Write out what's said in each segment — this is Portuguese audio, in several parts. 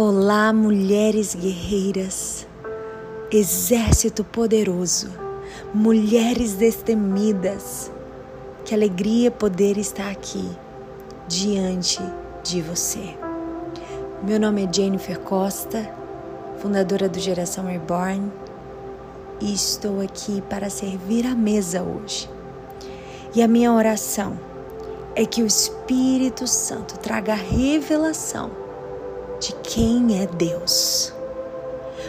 Olá, mulheres guerreiras, exército poderoso, mulheres destemidas. Que alegria poder estar aqui diante de você. Meu nome é Jennifer Costa, fundadora do Geração Reborn, e estou aqui para servir a mesa hoje. E a minha oração é que o Espírito Santo traga revelação de quem é Deus.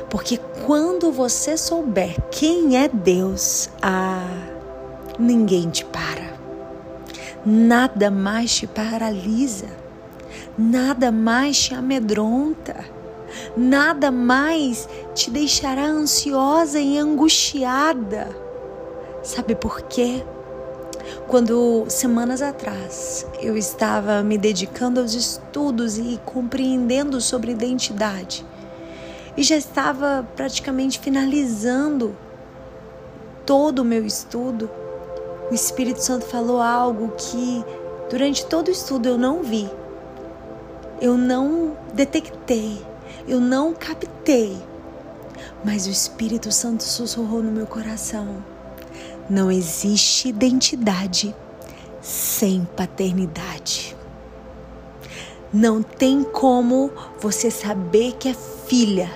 Porque quando você souber quem é Deus, ah, ninguém te para. Nada mais te paralisa. Nada mais te amedronta. Nada mais te deixará ansiosa e angustiada. Sabe por quê? Quando semanas atrás eu estava me dedicando aos estudos e compreendendo sobre identidade, e já estava praticamente finalizando todo o meu estudo, o Espírito Santo falou algo que durante todo o estudo eu não vi, eu não detectei, eu não captei, mas o Espírito Santo sussurrou no meu coração não existe identidade sem paternidade. Não tem como você saber que é filha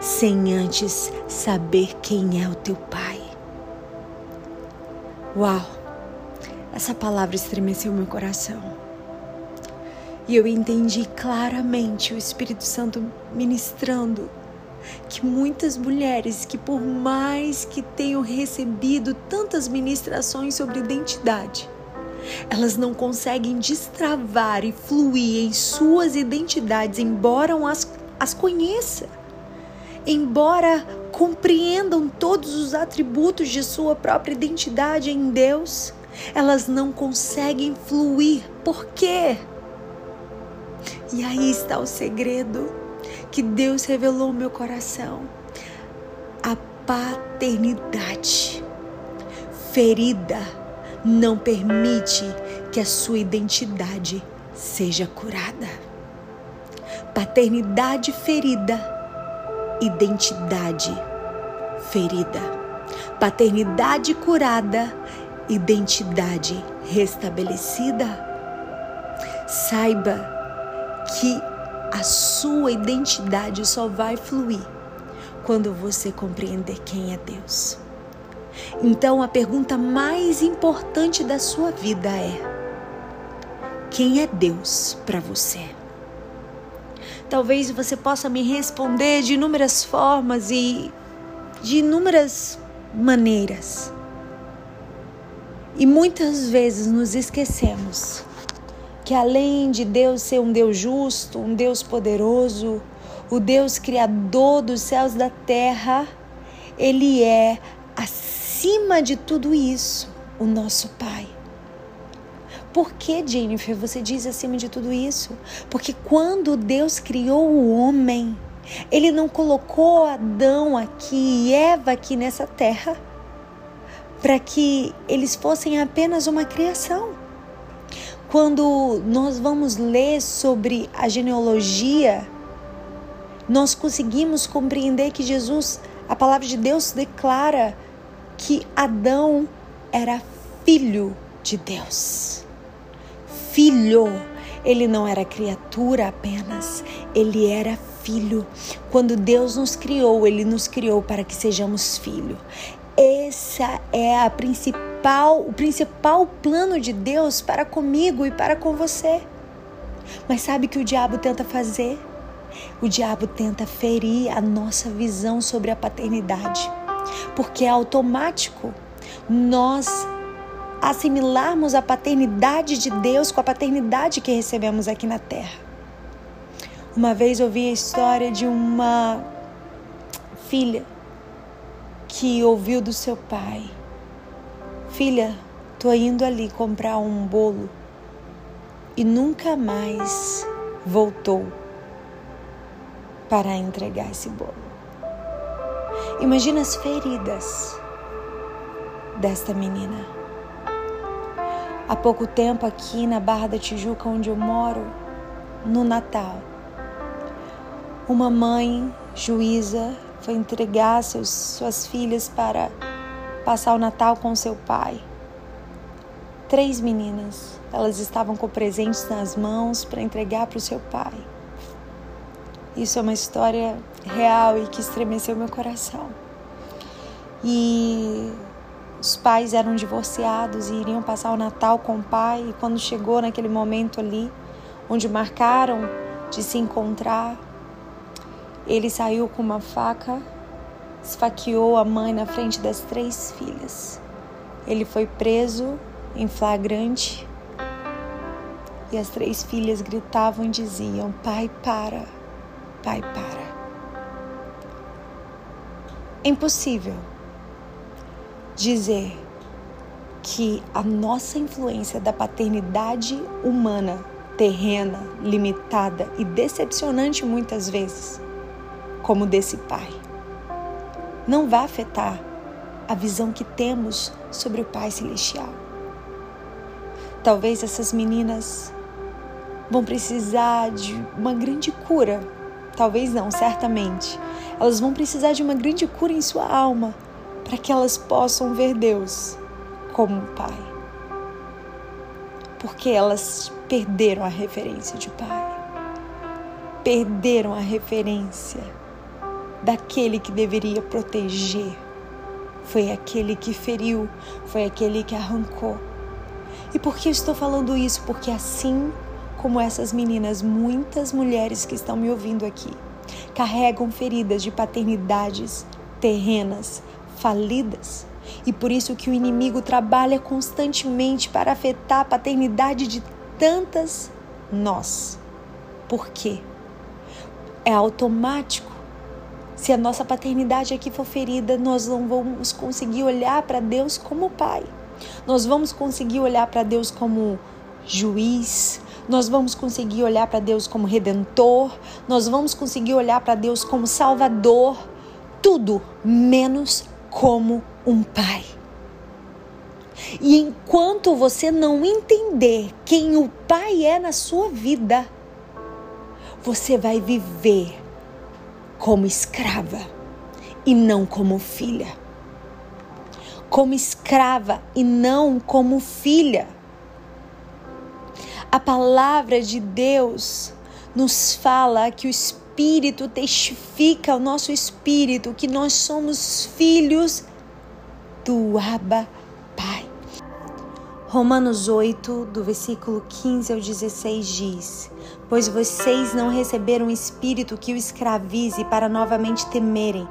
sem antes saber quem é o teu pai. Uau! Essa palavra estremeceu meu coração. E eu entendi claramente o Espírito Santo ministrando que muitas mulheres que por mais que tenham recebido tantas ministrações sobre identidade, elas não conseguem destravar e fluir em suas identidades, embora as, as conheça, embora compreendam todos os atributos de sua própria identidade em Deus, elas não conseguem fluir. Por quê? E aí está o segredo que Deus revelou no meu coração a paternidade. Ferida não permite que a sua identidade seja curada. Paternidade ferida, identidade ferida. Paternidade curada, identidade restabelecida. Saiba que a sua identidade só vai fluir quando você compreender quem é Deus. Então a pergunta mais importante da sua vida é: quem é Deus para você? Talvez você possa me responder de inúmeras formas e de inúmeras maneiras. E muitas vezes nos esquecemos que além de Deus ser um Deus justo, um Deus poderoso, o Deus criador dos céus e da terra, ele é acima de tudo isso, o nosso Pai. Por que, Jennifer, você diz acima de tudo isso? Porque quando Deus criou o homem, ele não colocou Adão aqui e Eva aqui nessa terra para que eles fossem apenas uma criação. Quando nós vamos ler sobre a genealogia, nós conseguimos compreender que Jesus, a palavra de Deus declara que Adão era filho de Deus. Filho, ele não era criatura apenas, ele era filho. Quando Deus nos criou, ele nos criou para que sejamos filho. Essa é a principal, o principal plano de Deus para comigo e para com você. Mas sabe o que o diabo tenta fazer? O diabo tenta ferir a nossa visão sobre a paternidade, porque é automático nós assimilarmos a paternidade de Deus com a paternidade que recebemos aqui na terra. Uma vez ouvi a história de uma filha que ouviu do seu pai: Filha, tô indo ali comprar um bolo. E nunca mais voltou para entregar esse bolo. Imagina as feridas desta menina. Há pouco tempo aqui na Barra da Tijuca, onde eu moro, no Natal, Uma mãe juíza foi entregar seus, suas filhas para passar o Natal com seu pai. Três meninas, elas estavam com presentes nas mãos para entregar para o seu pai. Isso é uma história real e que estremeceu meu coração. E os pais eram divorciados e iriam passar o Natal com o pai, e quando chegou naquele momento ali, onde marcaram de se encontrar, ele saiu com uma faca, esfaqueou a mãe na frente das três filhas. Ele foi preso em flagrante e as três filhas gritavam e diziam: Pai, para, pai, para. É impossível dizer que a nossa influência da paternidade humana, terrena, limitada e decepcionante muitas vezes, como desse pai, não vai afetar a visão que temos sobre o Pai Celestial. Talvez essas meninas vão precisar de uma grande cura. Talvez não, certamente. Elas vão precisar de uma grande cura em sua alma para que elas possam ver Deus como Pai. Porque elas perderam a referência de Pai. Perderam a referência daquele que deveria proteger. Foi aquele que feriu, foi aquele que arrancou. E por que estou falando isso? Porque assim como essas meninas, muitas mulheres que estão me ouvindo aqui carregam feridas de paternidades terrenas, falidas. E por isso que o inimigo trabalha constantemente para afetar a paternidade de tantas nós. Por quê? É automático. Se a nossa paternidade aqui for ferida, nós não vamos conseguir olhar para Deus como Pai. Nós vamos conseguir olhar para Deus como juiz, nós vamos conseguir olhar para Deus como redentor, nós vamos conseguir olhar para Deus como salvador, tudo menos como um pai. E enquanto você não entender quem o pai é na sua vida, você vai viver como escrava e não como filha. Como escrava e não como filha. A palavra de Deus nos fala que o Espírito testifica ao nosso espírito que nós somos filhos do Abba Pai. Romanos 8, do versículo 15 ao 16 diz: Pois vocês não receberam o espírito que o escravize para novamente temerem,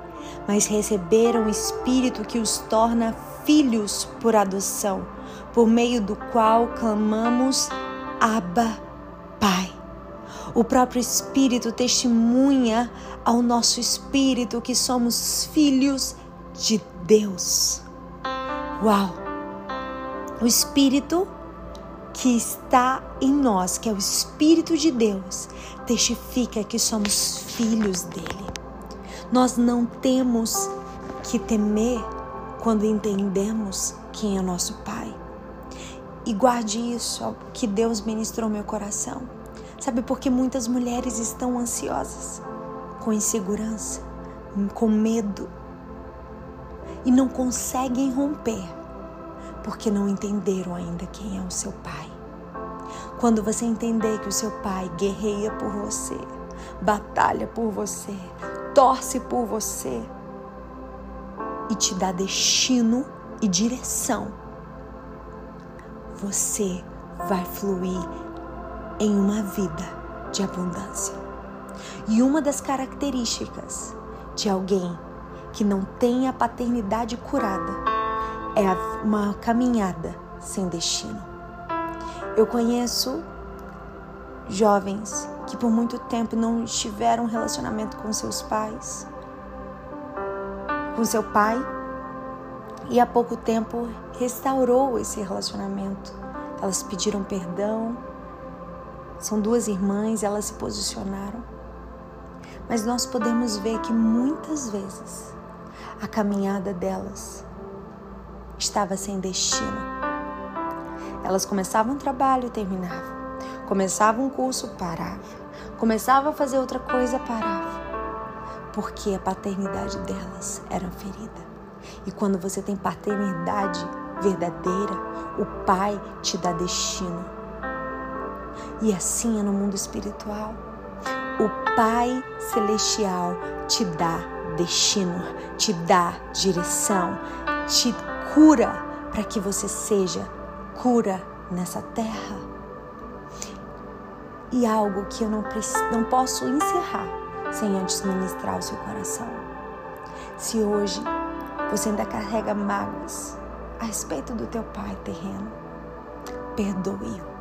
mas receberam o espírito que os torna filhos por adoção, por meio do qual clamamos Abba Pai. O próprio Espírito testemunha ao nosso espírito que somos filhos de Deus. Uau! O Espírito que está em nós, que é o Espírito de Deus, testifica que somos filhos dele. Nós não temos que temer quando entendemos quem é nosso Pai. E guarde isso que Deus ministrou meu coração. Sabe por que muitas mulheres estão ansiosas, com insegurança, com medo e não conseguem romper porque não entenderam ainda quem é o seu pai. Quando você entender que o seu pai guerreia por você, batalha por você, torce por você e te dá destino e direção, você vai fluir em uma vida de abundância. E uma das características de alguém que não tem a paternidade curada é uma caminhada sem destino. Eu conheço jovens que por muito tempo não tiveram relacionamento com seus pais, com seu pai, e há pouco tempo restaurou esse relacionamento. Elas pediram perdão, são duas irmãs, elas se posicionaram. Mas nós podemos ver que muitas vezes a caminhada delas estava sem destino. Elas começavam um trabalho e terminavam. Começavam um curso, parava. Começava a fazer outra coisa, parava. porque a paternidade delas era ferida. E quando você tem paternidade verdadeira, o Pai te dá destino. E assim é no mundo espiritual. O Pai Celestial te dá destino, te dá direção, te cura para que você seja cura nessa terra. E algo que eu não, não posso encerrar sem antes ministrar o seu coração. Se hoje você ainda carrega mágoas a respeito do teu pai terreno, perdoe-o.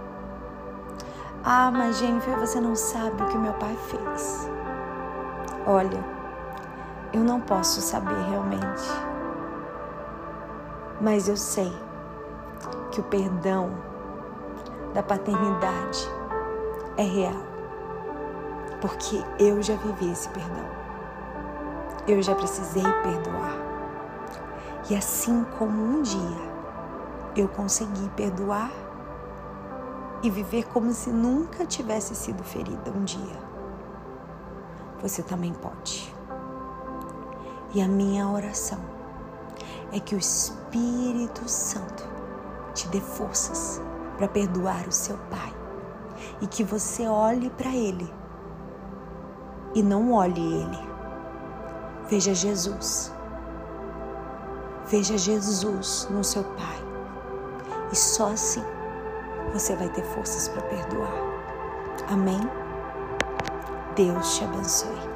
Ah, mas Jennifer, você não sabe o que meu pai fez. Olha, eu não posso saber realmente, mas eu sei que o perdão da paternidade é real, porque eu já vivi esse perdão. Eu já precisei perdoar. E assim como um dia eu consegui perdoar e viver como se nunca tivesse sido ferida um dia, você também pode. E a minha oração é que o Espírito Santo te dê forças para perdoar o seu pai e que você olhe para ele e não olhe ele. Veja Jesus. Veja Jesus no seu pai. E só assim você vai ter forças para perdoar. Amém? Deus te abençoe.